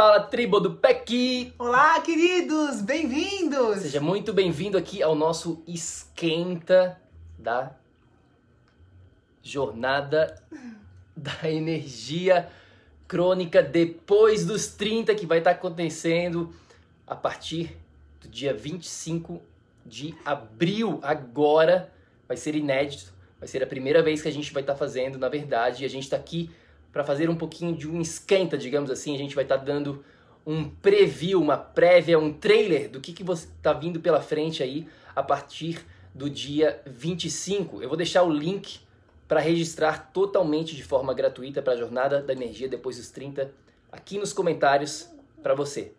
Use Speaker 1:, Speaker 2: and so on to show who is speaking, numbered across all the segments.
Speaker 1: Fala, tribo do PEC!
Speaker 2: Olá, queridos! Bem-vindos!
Speaker 1: Seja muito bem-vindo aqui ao nosso esquenta da jornada da energia crônica depois dos 30, que vai estar acontecendo a partir do dia 25 de abril. Agora vai ser inédito, vai ser a primeira vez que a gente vai estar fazendo, na verdade, e a gente está aqui para fazer um pouquinho de um esquenta, digamos assim. A gente vai estar tá dando um preview, uma prévia, um trailer do que, que você está vindo pela frente aí a partir do dia 25. Eu vou deixar o link para registrar totalmente de forma gratuita para a Jornada da Energia depois dos 30 aqui nos comentários para você,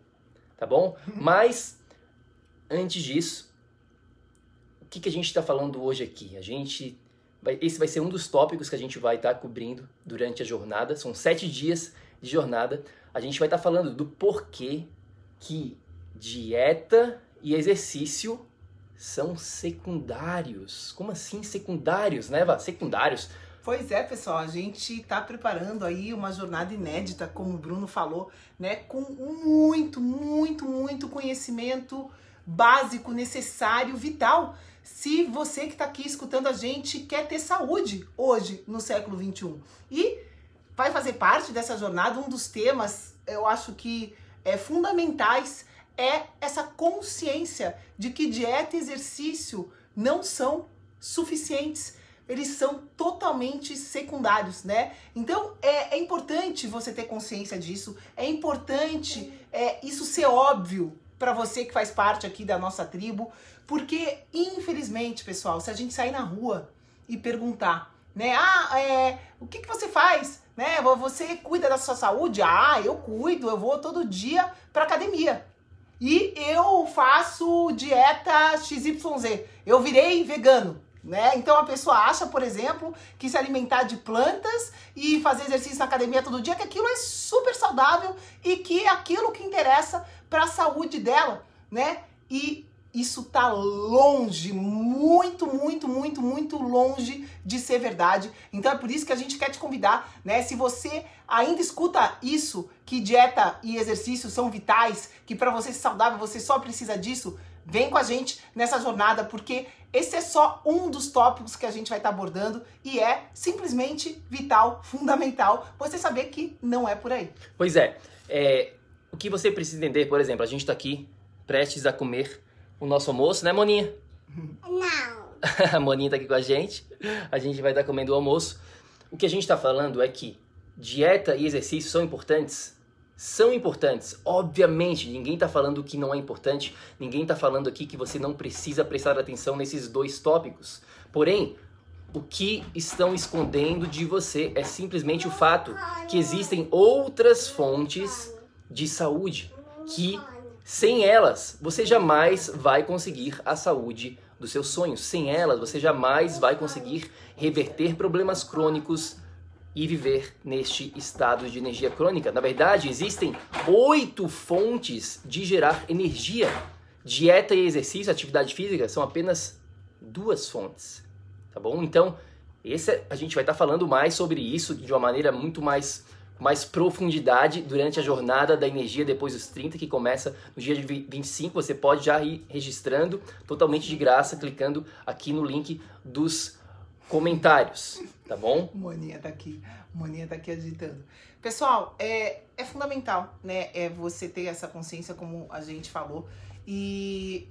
Speaker 1: tá bom? Mas antes disso, o que, que a gente está falando hoje aqui? A gente esse vai ser um dos tópicos que a gente vai estar tá cobrindo durante a jornada. São sete dias de jornada. A gente vai estar tá falando do porquê que dieta e exercício são secundários. Como assim secundários, né, Vá? Secundários.
Speaker 2: Pois é, pessoal, a gente está preparando aí uma jornada inédita, como o Bruno falou, né, com muito, muito, muito conhecimento básico, necessário, vital se você que está aqui escutando a gente quer ter saúde hoje, no século 21. E vai fazer parte dessa jornada, um dos temas, eu acho que é fundamentais, é essa consciência de que dieta e exercício não são suficientes eles são totalmente secundários, né? Então é, é, importante você ter consciência disso, é importante é, isso ser óbvio para você que faz parte aqui da nossa tribo, porque, infelizmente, pessoal, se a gente sair na rua e perguntar, né? Ah, é, o que, que você faz? Né? Você cuida da sua saúde? Ah, eu cuido, eu vou todo dia pra academia. E eu faço dieta XYZ. Eu virei vegano. Né? Então a pessoa acha, por exemplo, que se alimentar de plantas e fazer exercício na academia todo dia, que aquilo é super saudável e que aquilo que interessa para a saúde dela, né? E isso tá longe, muito, muito, muito, muito longe de ser verdade. Então é por isso que a gente quer te convidar, né? Se você ainda escuta isso, que dieta e exercício são vitais, que para você ser saudável você só precisa disso, vem com a gente nessa jornada, porque esse é só um dos tópicos que a gente vai estar tá abordando e é simplesmente vital, fundamental, você saber que não é por aí.
Speaker 1: Pois é, é o que você precisa entender, por exemplo, a gente está aqui prestes a comer o nosso almoço, né, Moninha?
Speaker 3: Não.
Speaker 1: a Moninha tá aqui com a gente. A gente vai estar comendo o almoço. O que a gente está falando é que dieta e exercício são importantes? São importantes. Obviamente, ninguém está falando que não é importante. Ninguém está falando aqui que você não precisa prestar atenção nesses dois tópicos. Porém, o que estão escondendo de você é simplesmente o fato que existem outras fontes de saúde que sem elas, você jamais vai conseguir a saúde dos seus sonhos. Sem elas, você jamais vai conseguir reverter problemas crônicos e viver neste estado de energia crônica. Na verdade, existem oito fontes de gerar energia. Dieta e exercício, atividade física, são apenas duas fontes, tá bom? Então, Esse é, a gente vai estar tá falando mais sobre isso de uma maneira muito mais mais profundidade durante a jornada da energia depois dos 30, que começa no dia de 25. Você pode já ir registrando totalmente de graça, clicando aqui no link dos comentários, tá bom?
Speaker 2: Moninha tá aqui, Moninha tá aqui agitando. Pessoal, é, é fundamental, né? É você ter essa consciência, como a gente falou, e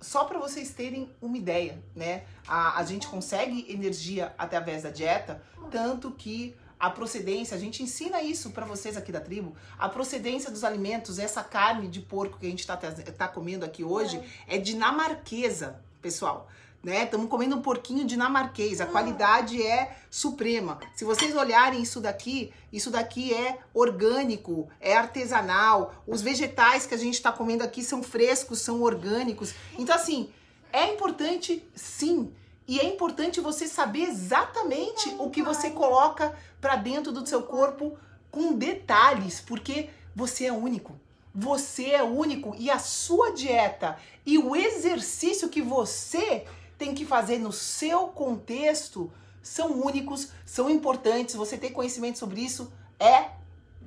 Speaker 2: só para vocês terem uma ideia, né? A, a gente consegue energia através da dieta, tanto que a procedência, a gente ensina isso para vocês aqui da tribo, a procedência dos alimentos, essa carne de porco que a gente está tá comendo aqui hoje é, é dinamarquesa, pessoal. Né? Estamos comendo um porquinho dinamarquês, a qualidade é suprema. Se vocês olharem isso daqui, isso daqui é orgânico, é artesanal. Os vegetais que a gente está comendo aqui são frescos, são orgânicos. Então, assim, é importante sim e é importante você saber exatamente o que você coloca para dentro do seu corpo com detalhes, porque você é único. Você é único e a sua dieta e o exercício que você tem que fazer no seu contexto são únicos, são importantes. Você ter conhecimento sobre isso é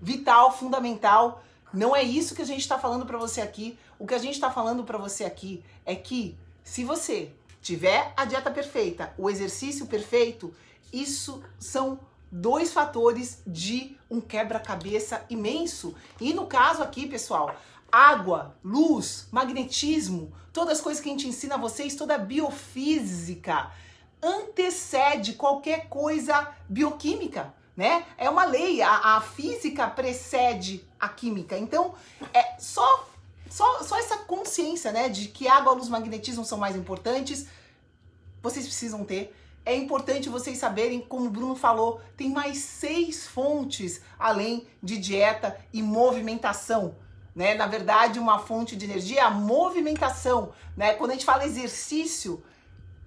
Speaker 2: vital, fundamental. Não é isso que a gente está falando para você aqui. O que a gente está falando para você aqui é que se você tiver a dieta perfeita, o exercício perfeito, isso são dois fatores de um quebra-cabeça imenso. E no caso aqui, pessoal, água, luz, magnetismo, todas as coisas que a gente ensina a vocês, toda a biofísica antecede qualquer coisa bioquímica, né? É uma lei, a, a física precede a química. Então, é só só, só essa consciência, né, de que água, luz, magnetismo são mais importantes, vocês precisam ter. É importante vocês saberem, como o Bruno falou, tem mais seis fontes além de dieta e movimentação. Né? Na verdade, uma fonte de energia é a movimentação. Né? Quando a gente fala exercício,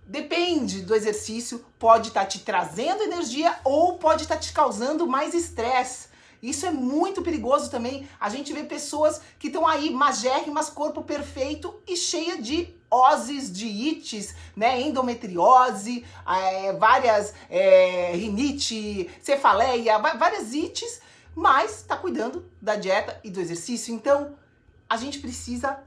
Speaker 2: depende do exercício, pode estar tá te trazendo energia ou pode estar tá te causando mais estresse. Isso é muito perigoso também. A gente vê pessoas que estão aí magérrimas, corpo perfeito e cheia de oses, de ites, né? Endometriose, é, várias é, rinite, cefaleia, várias ites, mas tá cuidando da dieta e do exercício. Então, a gente precisa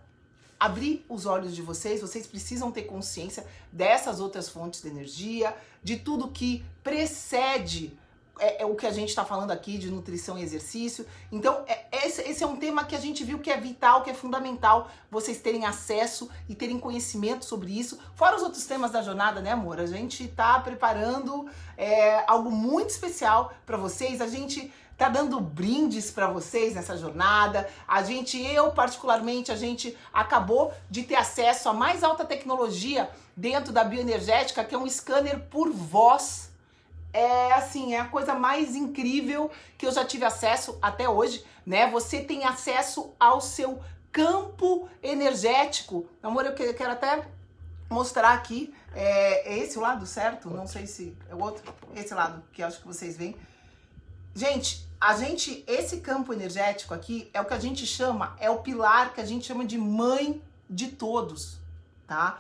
Speaker 2: abrir os olhos de vocês, vocês precisam ter consciência dessas outras fontes de energia, de tudo que precede é, é, o que a gente está falando aqui de nutrição e exercício. Então, é, esse, esse, é um tema que a gente viu que é vital, que é fundamental vocês terem acesso e terem conhecimento sobre isso. Fora os outros temas da jornada, né, amor? A gente está preparando é, algo muito especial para vocês. A gente tá dando brindes para vocês nessa jornada. A gente, eu particularmente, a gente acabou de ter acesso à mais alta tecnologia dentro da bioenergética, que é um scanner por voz é assim, é a coisa mais incrível que eu já tive acesso até hoje, né? Você tem acesso ao seu campo energético. Amor, eu quero até mostrar aqui. É, é esse o lado certo? Não sei se é o outro. Esse lado que acho que vocês veem. Gente, a gente, esse campo energético aqui é o que a gente chama, é o pilar que a gente chama de mãe de todos, tá?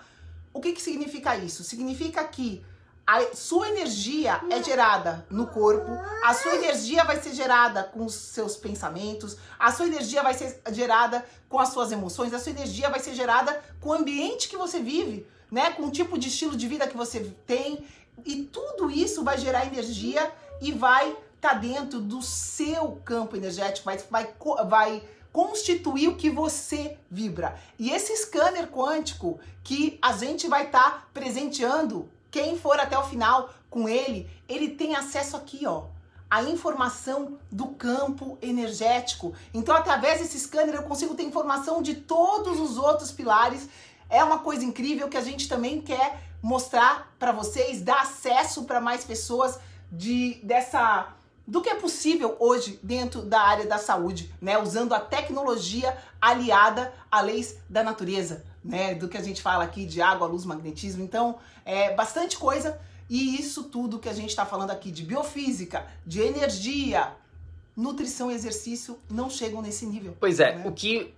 Speaker 2: O que que significa isso? Significa que a sua energia é gerada no corpo, a sua energia vai ser gerada com os seus pensamentos, a sua energia vai ser gerada com as suas emoções, a sua energia vai ser gerada com o ambiente que você vive, né? Com o tipo de estilo de vida que você tem. E tudo isso vai gerar energia e vai estar tá dentro do seu campo energético, vai, vai, vai constituir o que você vibra. E esse scanner quântico que a gente vai estar tá presenteando quem for até o final com ele, ele tem acesso aqui, ó, a informação do campo energético. Então, através desse scanner, eu consigo ter informação de todos os outros pilares. É uma coisa incrível que a gente também quer mostrar para vocês, dar acesso para mais pessoas de dessa do que é possível hoje dentro da área da saúde, né? Usando a tecnologia aliada a leis da natureza né? Do que a gente fala aqui de água, luz, magnetismo. Então, é bastante coisa. E isso tudo que a gente está falando aqui de biofísica, de energia, nutrição e exercício não chegam nesse nível.
Speaker 1: Pois é, né? o que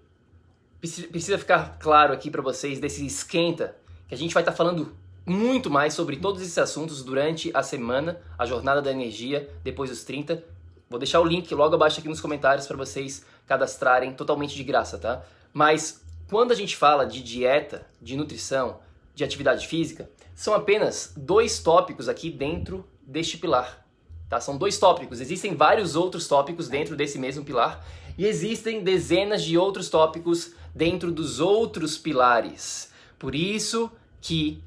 Speaker 1: precisa ficar claro aqui para vocês desse esquenta, que a gente vai estar tá falando muito mais sobre todos esses assuntos durante a semana, a jornada da energia, depois dos 30. Vou deixar o link logo abaixo aqui nos comentários para vocês cadastrarem totalmente de graça, tá? Mas quando a gente fala de dieta, de nutrição, de atividade física, são apenas dois tópicos aqui dentro deste pilar. Tá? São dois tópicos. Existem vários outros tópicos dentro desse mesmo pilar e existem dezenas de outros tópicos dentro dos outros pilares. Por isso que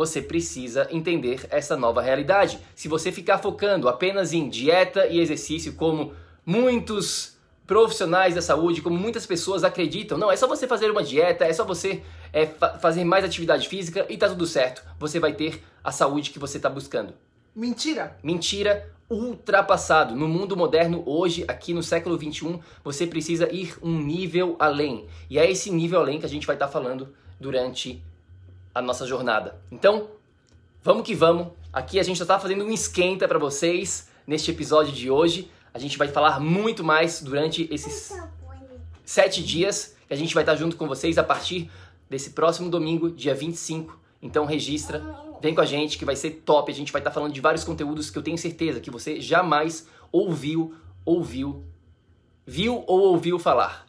Speaker 1: você precisa entender essa nova realidade. Se você ficar focando apenas em dieta e exercício, como muitos profissionais da saúde, como muitas pessoas acreditam, não, é só você fazer uma dieta, é só você é, fa fazer mais atividade física e tá tudo certo. Você vai ter a saúde que você está buscando.
Speaker 2: Mentira!
Speaker 1: Mentira ultrapassado. No mundo moderno, hoje, aqui no século 21, você precisa ir um nível além. E é esse nível além que a gente vai estar tá falando durante a nossa jornada. Então, vamos que vamos. Aqui a gente já está fazendo um esquenta para vocês neste episódio de hoje. A gente vai falar muito mais durante esses sete dias que a gente vai estar tá junto com vocês a partir desse próximo domingo, dia 25. Então registra Vem com a gente que vai ser top. A gente vai estar tá falando de vários conteúdos que eu tenho certeza que você jamais ouviu, ouviu, viu ou ouviu falar.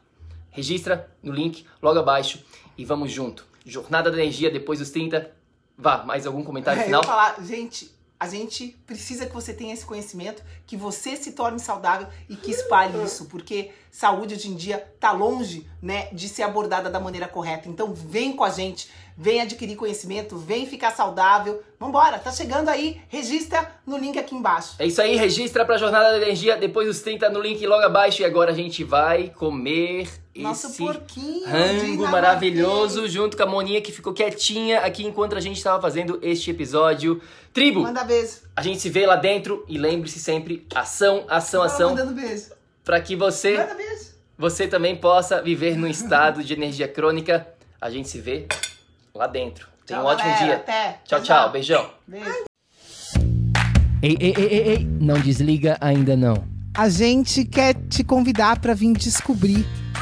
Speaker 1: Registra no link logo abaixo e vamos junto. Jornada da Energia depois dos 30. Vá, mais algum comentário
Speaker 2: é,
Speaker 1: final?
Speaker 2: Eu falar, gente, a gente precisa que você tenha esse conhecimento, que você se torne saudável e que espalhe isso, porque saúde hoje em dia tá longe, né, de ser abordada da maneira correta. Então vem com a gente, vem adquirir conhecimento, vem ficar saudável. Vambora, tá chegando aí, registra no link aqui embaixo.
Speaker 1: É isso aí, registra pra Jornada da Energia depois dos 30 no link logo abaixo e agora a gente vai comer
Speaker 2: nosso
Speaker 1: esse
Speaker 2: porquinho
Speaker 1: rango maravilhoso junto com a Moninha que ficou quietinha aqui enquanto a gente estava fazendo este episódio. Tribo,
Speaker 2: Manda beijo.
Speaker 1: a gente se vê lá dentro e lembre-se sempre, ação, ação, ação,
Speaker 2: mandando beijo.
Speaker 1: para que você,
Speaker 2: Manda beijo.
Speaker 1: você também possa viver num estado de energia crônica. A gente se vê lá dentro. Tenha um
Speaker 2: Tchau,
Speaker 1: ótimo
Speaker 2: galera.
Speaker 1: dia.
Speaker 2: Até.
Speaker 1: Tchau, tchau.
Speaker 2: já.
Speaker 1: Beijão.
Speaker 2: Beijo.
Speaker 1: Ei, ei, ei, ei, ei, não desliga ainda não.
Speaker 2: A gente quer te convidar para vir descobrir